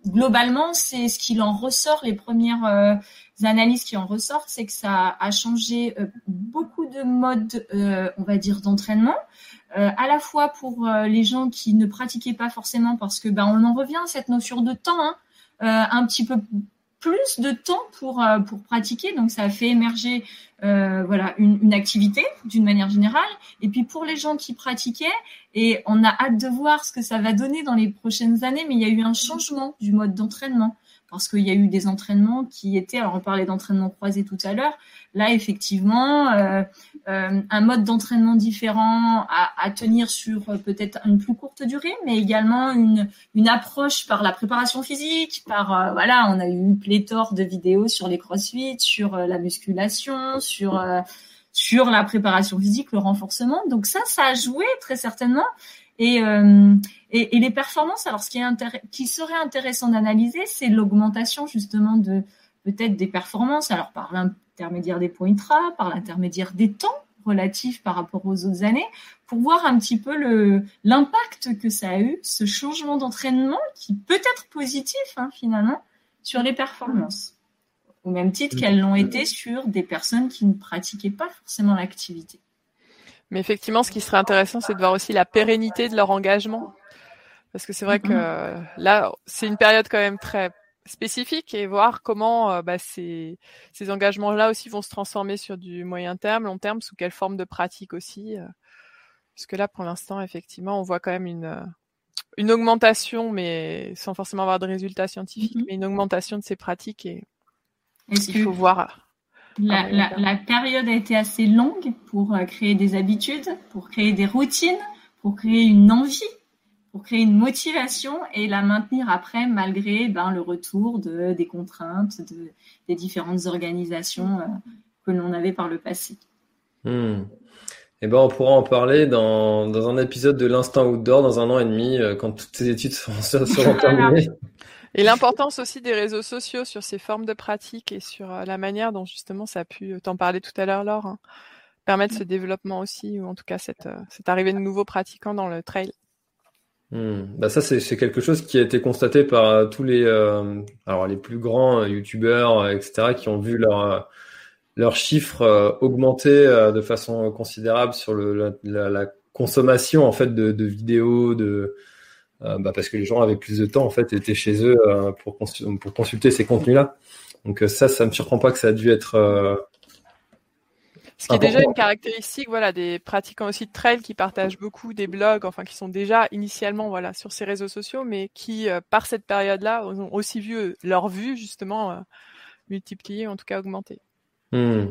Speaker 3: globalement, c'est ce qu'il en ressort. Les premières euh, analyses qui en ressortent, c'est que ça a changé euh, beaucoup de modes, euh, on va dire, d'entraînement. à la fois pour les gens qui ne pratiquaient pas forcément, parce que ben on en revient à cette notion de temps, hein, un petit peu plus de temps pour euh, pour pratiquer. Donc ça a fait émerger euh, voilà une, une activité d'une manière générale. Et puis pour les gens qui pratiquaient, et on a hâte de voir ce que ça va donner dans les prochaines années. Mais il y a eu un changement du mode d'entraînement parce qu'il y a eu des entraînements qui étaient, alors on parlait d'entraînement croisé tout à l'heure, là effectivement, euh, euh, un mode d'entraînement différent à, à, tenir sur euh, peut-être une plus courte durée, mais également une, une approche par la préparation physique, par, euh, voilà, on a eu pléthore de vidéos sur les crossfit, sur euh, la musculation, sur sur la préparation physique, le renforcement. Donc ça, ça a joué très certainement. Et, euh, et, et, les performances, alors ce qui, est qui serait intéressant d'analyser, c'est l'augmentation justement de peut-être des performances, alors par l'intermédiaire des points intra, par l'intermédiaire des temps relatifs par rapport aux autres années, pour voir un petit peu le l'impact que ça a eu, ce changement d'entraînement qui peut être positif hein, finalement sur les performances, au même titre qu'elles l'ont été sur des personnes qui ne pratiquaient pas forcément l'activité.
Speaker 2: Mais effectivement, ce qui serait intéressant, c'est de voir aussi la pérennité de leur engagement. Parce que c'est vrai que mm-hmm. là, c'est une période quand même très spécifique et voir comment euh, bah, ces, ces engagements-là aussi vont se transformer sur du moyen terme, long terme, sous quelle forme de pratique aussi. Euh. parce que là, pour l'instant, effectivement, on voit quand même une, une augmentation, mais sans forcément avoir de résultats scientifiques, mm-hmm. mais une augmentation de ces pratiques et il faut voir
Speaker 3: la, la, la, période a été assez longue pour euh, créer des habitudes, pour créer des routines, pour créer une envie, pour créer une motivation et la maintenir après malgré ben, le retour de, des contraintes de, des différentes organisations euh, que l'on avait par le passé.
Speaker 1: Hmm. Eh ben, on pourra en parler dans, dans un épisode de l'Instant Outdoor dans un an et demi, euh, quand toutes ces études seront, seront terminées.
Speaker 2: Et l'importance aussi des réseaux sociaux sur ces formes de pratique et sur euh, la manière dont justement ça a pu, t'en parler tout à l'heure Laure, hein, permettre ce développement aussi, ou en tout cas cette, cette arrivée de nouveaux pratiquants dans le trail.
Speaker 1: Hmm. Bah ça c'est quelque chose qui a été constaté par tous les alors les plus grands youtubeurs etc qui ont vu leur leurs chiffres augmenter de façon considérable sur le, la, la, consommation en fait de, de vidéos de euh, bah, parce que les gens avaient plus de temps en fait, étaient chez eux euh, pour, pour consulter ces contenus-là. Donc euh, ça, ça me surprend pas que ça a dû être
Speaker 2: ce qui est déjà une caractéristique, voilà, des pratiquants aussi de trail qui partagent beaucoup des blogs, enfin qui sont déjà initialement, voilà, sur ces réseaux sociaux, mais qui, par cette période-là, ont aussi vu leur vue justement euh, multiplier, en tout cas augmenter.
Speaker 1: Hmm.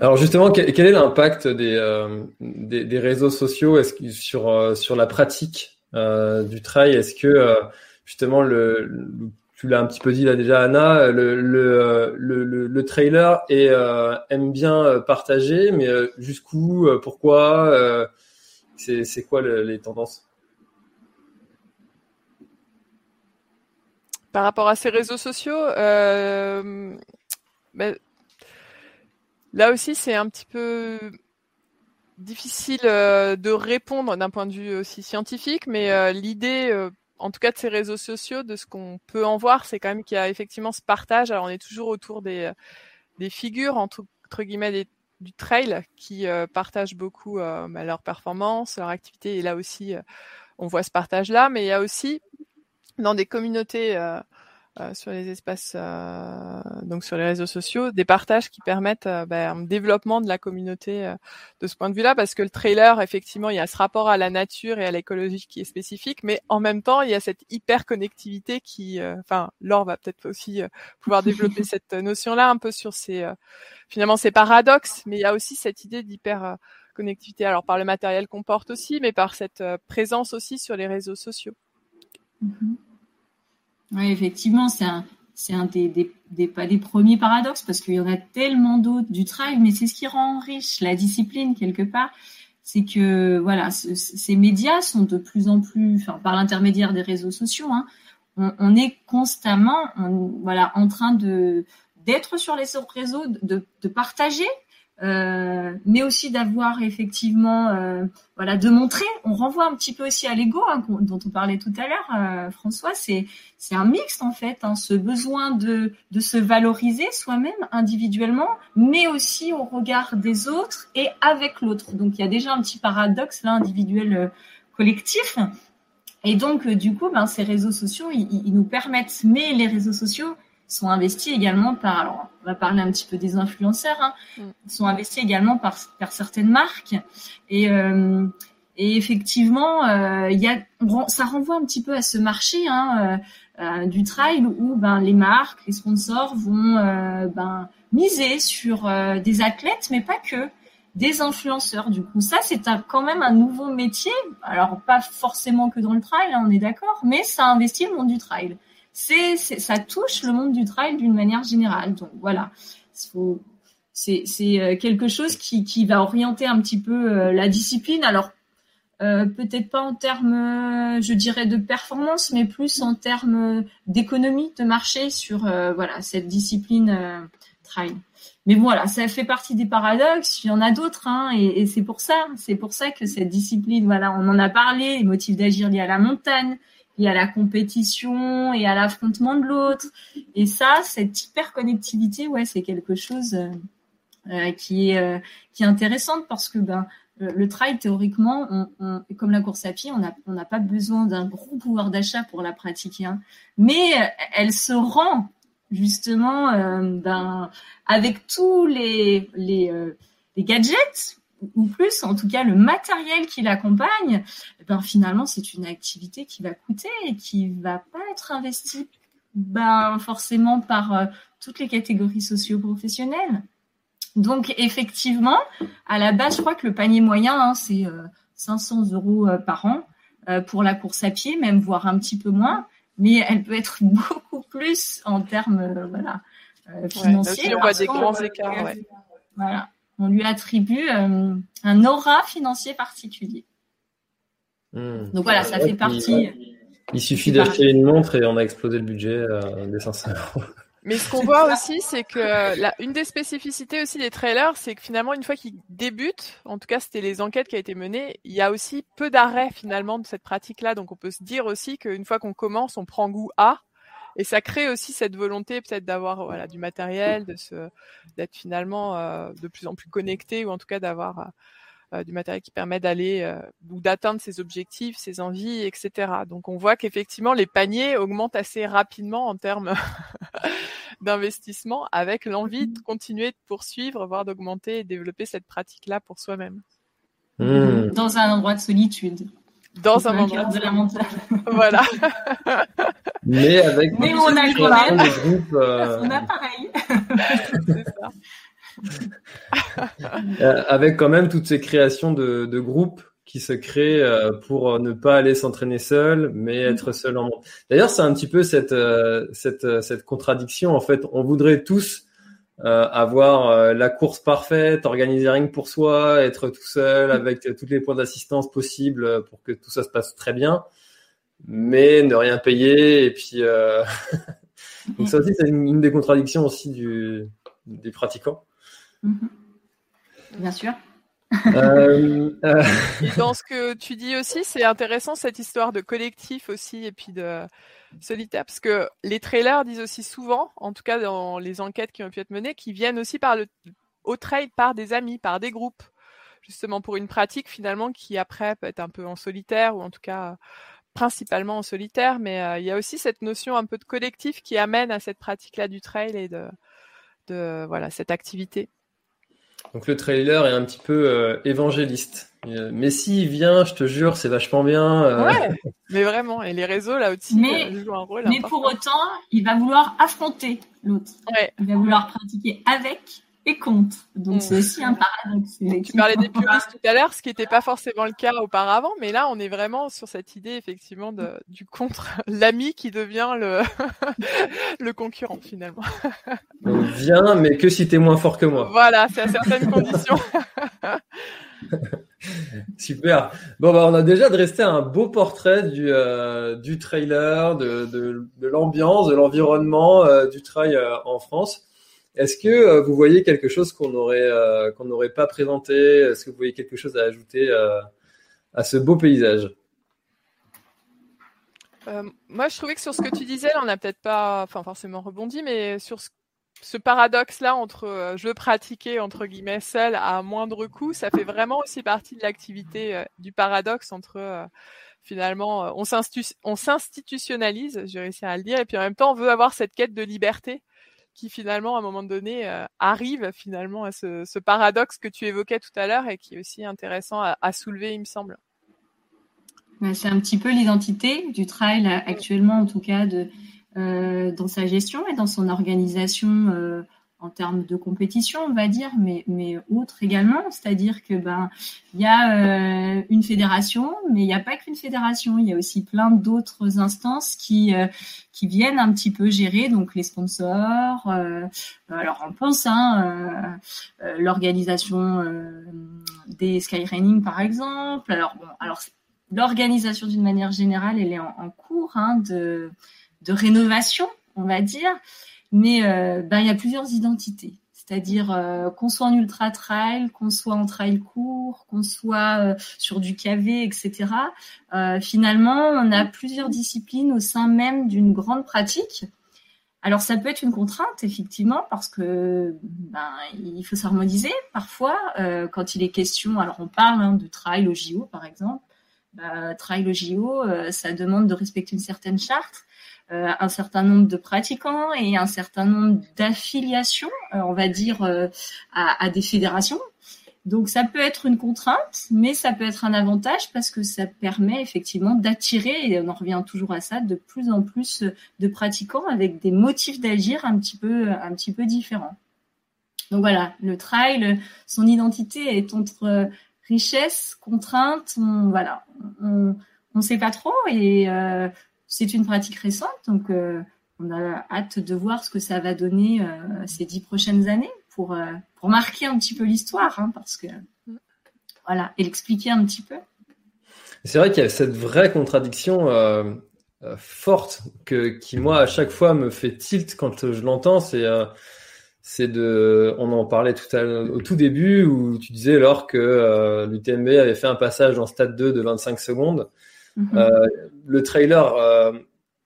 Speaker 1: Alors justement, quel, est l'impact des, des, des, réseaux sociaux? Que, sur sur la pratique euh, du trail? Est-ce que euh, justement le, tu l'as un petit peu dit là déjà Anna, le le, le, le trailer est, aime bien partager, mais jusqu'où, pourquoi, c'est quoi les tendances?
Speaker 2: Par rapport à ces réseaux sociaux, euh, ben, là aussi c'est un petit peu difficile euh, de répondre d'un point de vue aussi scientifique, mais euh, l'idée, en tout cas de ces réseaux sociaux, de ce qu'on peut en voir, c'est quand même qu'il y a effectivement ce partage. Alors on est toujours autour des, des figures entre, guillemets du trail qui partagent beaucoup ben, leur performance, leur activité, et là aussi on voit ce partage là, mais il y a aussi dans des communautés euh, euh, sur les espaces, euh, donc sur les réseaux sociaux, des partages qui permettent ben, un développement de la communauté de ce point de vue-là, parce que le trailer, effectivement, il y a ce rapport à la nature et à l'écologie qui est spécifique, mais en même temps, il y a cette hyper connectivité qui, enfin, Laure va peut-être aussi pouvoir développer cette notion-là un peu sur ces, finalement, ces paradoxes, mais il y a aussi cette idée d'hyper connectivité, alors par le matériel qu'on porte aussi, mais par cette présence aussi sur les réseaux sociaux.
Speaker 3: Mm-hmm. Oui, effectivement, c'est un, des, pas des premiers paradoxes parce qu'il y en a tellement d'autres du trail, mais c'est ce qui rend riche la discipline quelque part. C'est que voilà, ces médias sont de plus en plus, par l'intermédiaire des réseaux sociaux, hein, on, est constamment, en train de d'être sur les réseaux, de, de partager euh, mais aussi d'avoir effectivement, euh, voilà, de montrer. On renvoie un petit peu aussi à l'ego hein, dont on parlait tout à l'heure, euh, François. C'est c'est un mixte en fait, hein, ce besoin de de se valoriser soi-même individuellement, mais aussi au regard des autres et avec l'autre. Donc il y a déjà un petit paradoxe là individuel collectif. Et donc du coup, ben ces réseaux sociaux, ils, ils nous permettent, mais les réseaux sociaux sont investis également par, alors on va parler un petit peu des influenceurs, hein, mm. sont investis également par, par certaines marques. Et, euh, et effectivement, euh, y a, ça renvoie un petit peu à ce marché hein, euh, du trail où ben, les marques, les sponsors vont ben, miser sur des athlètes, mais pas que des influenceurs. Du coup, ça, c'est quand même un nouveau métier. Alors, pas forcément que dans le trail, hein, on est d'accord, mais ça investit le monde du trail c'est, ça touche le monde du trail d'une manière générale. Donc voilà, c'est, euh, quelque chose qui, qui va orienter un petit peu euh, la discipline. Alors euh, peut-être pas en termes, je dirais, de performance, mais plus en termes d'économie de marché sur voilà cette discipline trail. Mais voilà, ça fait partie des paradoxes. Il y en a d'autres, hein, et, et c'est pour ça, c'est pour ça que cette discipline, voilà, on en a parlé, les motifs d'agir liés à la montagne, il y a la compétition et à l'affrontement de l'autre. Et ça, cette hyperconnectivité, ouais, c'est quelque chose euh, euh qui est euh, qui est intéressante parce que ben le trail théoriquement, on, on, comme la course à pied, on n'a on n'a pas besoin d'un gros pouvoir d'achat pour la pratiquer, hein. mais elle se rend justement euh, ben avec tous les les, les gadgets ou plus, en tout cas le matériel qui l'accompagne, eh ben finalement c'est une activité qui va coûter et qui va pas être investie ben forcément par euh, toutes les catégories socio-professionnelles. Donc effectivement, à la base, je crois que le panier moyen hein, c'est 500 euh, euros euh, par an pour la course à pied, même voire un petit peu moins, mais elle peut être beaucoup plus en termes voilà financiers.
Speaker 2: on voit des grands écarts.
Speaker 3: Voilà on lui attribue euh, un aura financier particulier. Hmm. Donc voilà, ça fait partie.
Speaker 1: Il, suffit d'acheter une montre et on a explosé le budget euh, des 500 euros.
Speaker 2: Mais ce qu'on voit aussi, c'est que la, une des spécificités aussi des trailers, c'est que finalement, une fois qu'ils débutent, en tout cas, c'était les enquêtes qui ont été menées, il y a aussi peu d'arrêt finalement de cette pratique-là. Donc, on peut se dire aussi qu'une fois qu'on commence, on prend goût à, et ça crée aussi cette volonté peut-être d'avoir voilà du matériel, de se d'être finalement euh, de plus en plus connecté ou en tout cas d'avoir euh, du matériel qui permet d'aller euh, ou d'atteindre ses objectifs, ses envies, etc. Donc on voit qu'effectivement les paniers augmentent assez rapidement en termes d'investissement avec l'envie de continuer de poursuivre, voire d'augmenter et développer cette pratique-là pour soi-même.
Speaker 3: Mmh. Dans un endroit de solitude
Speaker 2: dans un endroit de la montagne. voilà.
Speaker 1: Mais avec
Speaker 3: Mais on a quand même groupes, euh... on a pareil.
Speaker 1: euh, avec quand même toutes ces créations de, de groupes qui se crée euh, pour ne pas aller s'entraîner seul, mais être seul en monde. D'ailleurs, c'est un petit peu cette, cette, cette contradiction. En fait, on voudrait tous avoir la course parfaite, organiser rien pour soi, être tout seul avec tous les points d'assistance possibles pour que tout ça se passe très bien, mais ne rien payer. Et puis, donc ça aussi, c'est une, des contradictions aussi du, des pratiquants.
Speaker 3: Mm-hmm. Bien sûr.
Speaker 2: Euh, euh, dans ce que tu dis aussi, c'est intéressant cette histoire de collectif aussi et puis de solitaire, parce que les trailers disent aussi souvent, en tout cas dans les enquêtes qui ont pu être menées, qu'ils viennent aussi par le, au trail par des amis, par des groupes, justement pour une pratique finalement qui après peut être un peu en solitaire ou en tout cas principalement en solitaire, mais euh, il y a aussi cette notion un peu de collectif qui amène à cette pratique-là du trail et de, de voilà cette activité.
Speaker 1: Donc le trailer est un petit peu euh, évangéliste. Euh, mais s'il vient, je te jure, c'est vachement bien.
Speaker 2: Euh. Ouais, mais vraiment. Et les réseaux là aussi
Speaker 3: mais, jouent un rôle. Mais pour autant, il va vouloir affronter l'autre. Ouais. Il va vouloir pratiquer avec et contre. Donc c'est mm. aussi un paradoxe.
Speaker 2: Tu parlais des puristes tout à l'heure, ce qui n'était pas forcément le cas auparavant, mais là on est vraiment sur cette idée effectivement de, du contre l'ami qui devient le le concurrent finalement.
Speaker 1: viens, mais que si t'es moins fort que moi.
Speaker 2: Voilà, c'est à certaines conditions.
Speaker 1: Super. Bon, bah, on a déjà dressé un beau portrait du, euh, du trailer, de, de, de l'ambiance, de l'environnement euh, du trail euh, en France. Est-ce que euh, vous voyez quelque chose euh, qu'on n'aurait pas présenté? Est-ce que vous voyez quelque chose à ajouter euh, à ce beau paysage?
Speaker 2: Moi, je trouvais que sur ce que tu disais, on n'a peut-être pas, forcément rebondi, mais sur ce, paradoxe-là entre je pratiquer entre guillemets seul à moindre coût, ça fait vraiment aussi partie de l'activité du paradoxe entre finalement on s'institutionnalise, j'ai réussi à le dire, et puis en même temps on veut avoir cette quête de liberté qui finalement à un moment donné euh, arrive finalement à ce, ce, paradoxe que tu évoquais tout à l'heure et qui est aussi intéressant à, à soulever, il me semble.
Speaker 3: C'est un petit peu l'identité du trail actuellement, en tout cas, de, euh, dans sa gestion et dans son organisation euh, en termes de compétition, on va dire, mais, mais autre également. C'est-à-dire que ben il y a euh, une fédération, mais il n'y a pas qu'une fédération. Il y a aussi plein d'autres instances qui euh, qui viennent un petit peu gérer donc les sponsors. Euh, alors on pense hein, l'organisation des skyrunning par exemple. Alors bon, alors l'organisation d'une manière générale, elle est en, en cours hein, de de rénovation, on va dire. Mais euh, ben, il y a plusieurs identités. C'est-à-dire euh, qu'on soit en ultra trail, qu'on soit en trail court, qu'on soit euh, sur du KV, etc. finalement, on a plusieurs disciplines au sein même d'une grande pratique. Alors ça peut être une contrainte effectivement parce que ben, il faut s'harmoniser parfois quand il est question. Alors on parle hein, de trail au JO par exemple. Ben, trail au JO, ça demande de respecter une certaine charte. Euh, un certain nombre de pratiquants et un certain nombre d'affiliations, euh, on va dire, euh, à, des fédérations. Donc ça peut être une contrainte, mais ça peut être un avantage parce que ça permet effectivement d'attirer, et on en revient toujours à ça, de plus en plus de pratiquants avec des motifs d'agir un petit peu, un petit peu différents. Donc voilà, le trail, son identité est entre richesse, contrainte, on, voilà, on ne sait pas trop et c'est une pratique récente, donc euh, on a hâte de voir ce que ça va donner euh, ces dix prochaines années pour, euh, pour marquer un petit peu l'histoire, hein, parce que voilà, et l'expliquer un petit peu.
Speaker 1: C'est vrai qu'il y a cette vraie contradiction forte que, qui, moi, à chaque fois me fait tilt quand je l'entends. C'est de, on en parlait tout à, au tout début où tu disais lors que l'UTMB avait fait un passage en stade 2 de 25 secondes. Euh, le trailer euh,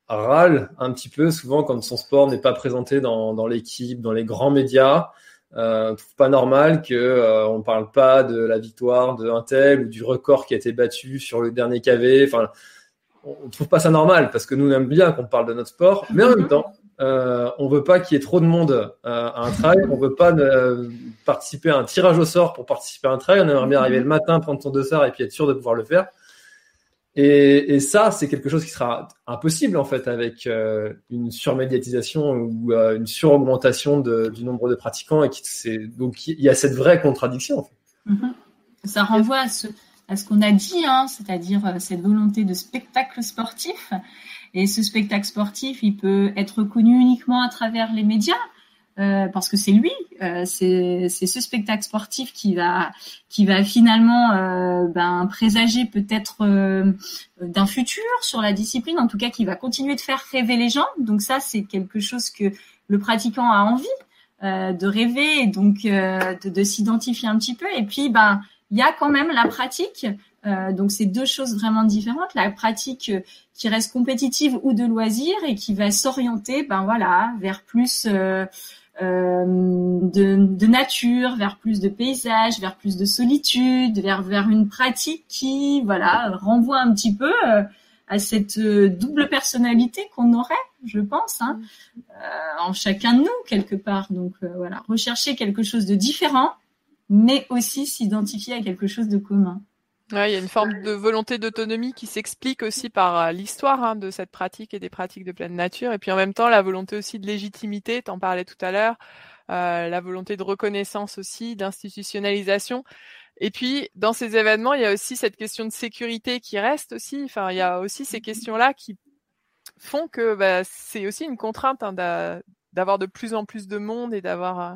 Speaker 1: râle un petit peu souvent quand son sport n'est pas présenté dans, l'équipe, dans les grands médias. Euh, trouve pas normal que euh, on parle pas de la victoire de tel ou du record qui a été battu sur le dernier KV. Enfin, on trouve pas ça normal parce que nous on aime bien qu'on parle de notre sport, mais en même temps, euh, on veut pas qu'il y ait trop de monde euh, à un trail. On veut pas participer à un tirage au sort pour participer à un trail. On aimerait bien arriver le matin, prendre son dossard et puis être sûr de pouvoir le faire. Et, ça, c'est quelque chose qui sera impossible en fait avec euh, une surmédiatisation ou euh, une suraugmentation du nombre de pratiquants. Et donc il y a cette vraie contradiction.
Speaker 3: Mm-hmm. Ça renvoie à ce, à ce qu'on a dit, hein, c'est-à-dire euh, cette volonté de spectacle sportif. Et ce spectacle sportif, il peut être connu uniquement à travers les médias, euh, parce que c'est lui, euh, c'est ce spectacle sportif qui va qui va finalement euh, ben, présager peut-être euh, d'un futur sur la discipline, en tout cas qui va continuer de faire rêver les gens. Donc ça, c'est quelque chose que le pratiquant a envie de rêver et donc de, de s'identifier un petit peu. Et puis, ben il y a quand même la pratique. donc c'est deux choses vraiment différentes. La pratique qui reste compétitive ou de loisir et qui va s'orienter, ben voilà, vers plus euh, de, de, nature, vers plus de paysages, vers plus de solitude, vers vers une pratique qui voilà renvoie un petit peu euh, à cette euh, double personnalité qu'on aurait, je pense, hein, en chacun de nous quelque part. Donc voilà, rechercher quelque chose de différent, mais aussi s'identifier à quelque chose de commun.
Speaker 2: Ouais, il y a une forme de volonté d'autonomie qui s'explique aussi par euh, l'histoire hein, de cette pratique et des pratiques de pleine nature. Et puis en même temps, la volonté aussi de légitimité, t'en parlais tout à l'heure, euh, la volonté de reconnaissance aussi, d'institutionnalisation. Et puis, dans ces événements, il y a aussi cette question de sécurité qui reste aussi. Enfin, il y a aussi ces questions-là qui font que bah, c'est aussi une contrainte hein, d'avoir de plus en plus de monde et d'avoir euh,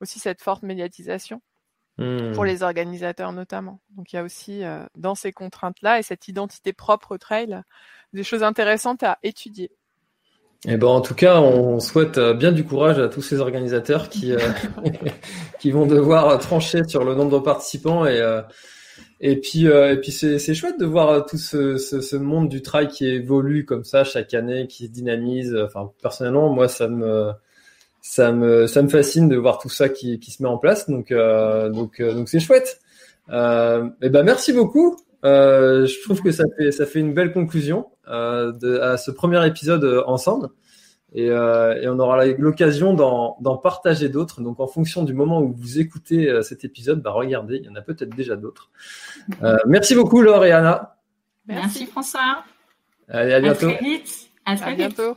Speaker 2: aussi cette forte médiatisation pour hmm. les organisateurs notamment. Donc il y a aussi euh, dans ces contraintes-là et cette identité propre au trail des choses intéressantes à étudier.
Speaker 1: Et eh ben en tout cas, on souhaite euh, bien du courage à tous ces organisateurs qui euh, qui vont devoir trancher sur le nombre de participants et et puis et puis c'est c'est chouette de voir tout ce, ce, ce monde du trail qui évolue comme ça chaque année, qui se dynamise. Enfin personnellement, moi ça me ça me ça me fascine de voir tout ça qui, qui se met en place. Donc euh, donc euh, donc c'est chouette. Euh, et ben merci beaucoup. Euh, je trouve que ça fait ça fait une belle conclusion euh, de, à ce premier épisode euh, ensemble. Et, et on aura l'occasion d'en d'en partager d'autres. Donc en fonction du moment où vous écoutez cet épisode bah regardez il y en a peut-être déjà d'autres. Merci beaucoup Laure et Anna.
Speaker 3: Merci, François.
Speaker 1: Allez à bientôt
Speaker 3: à très vite. À très bientôt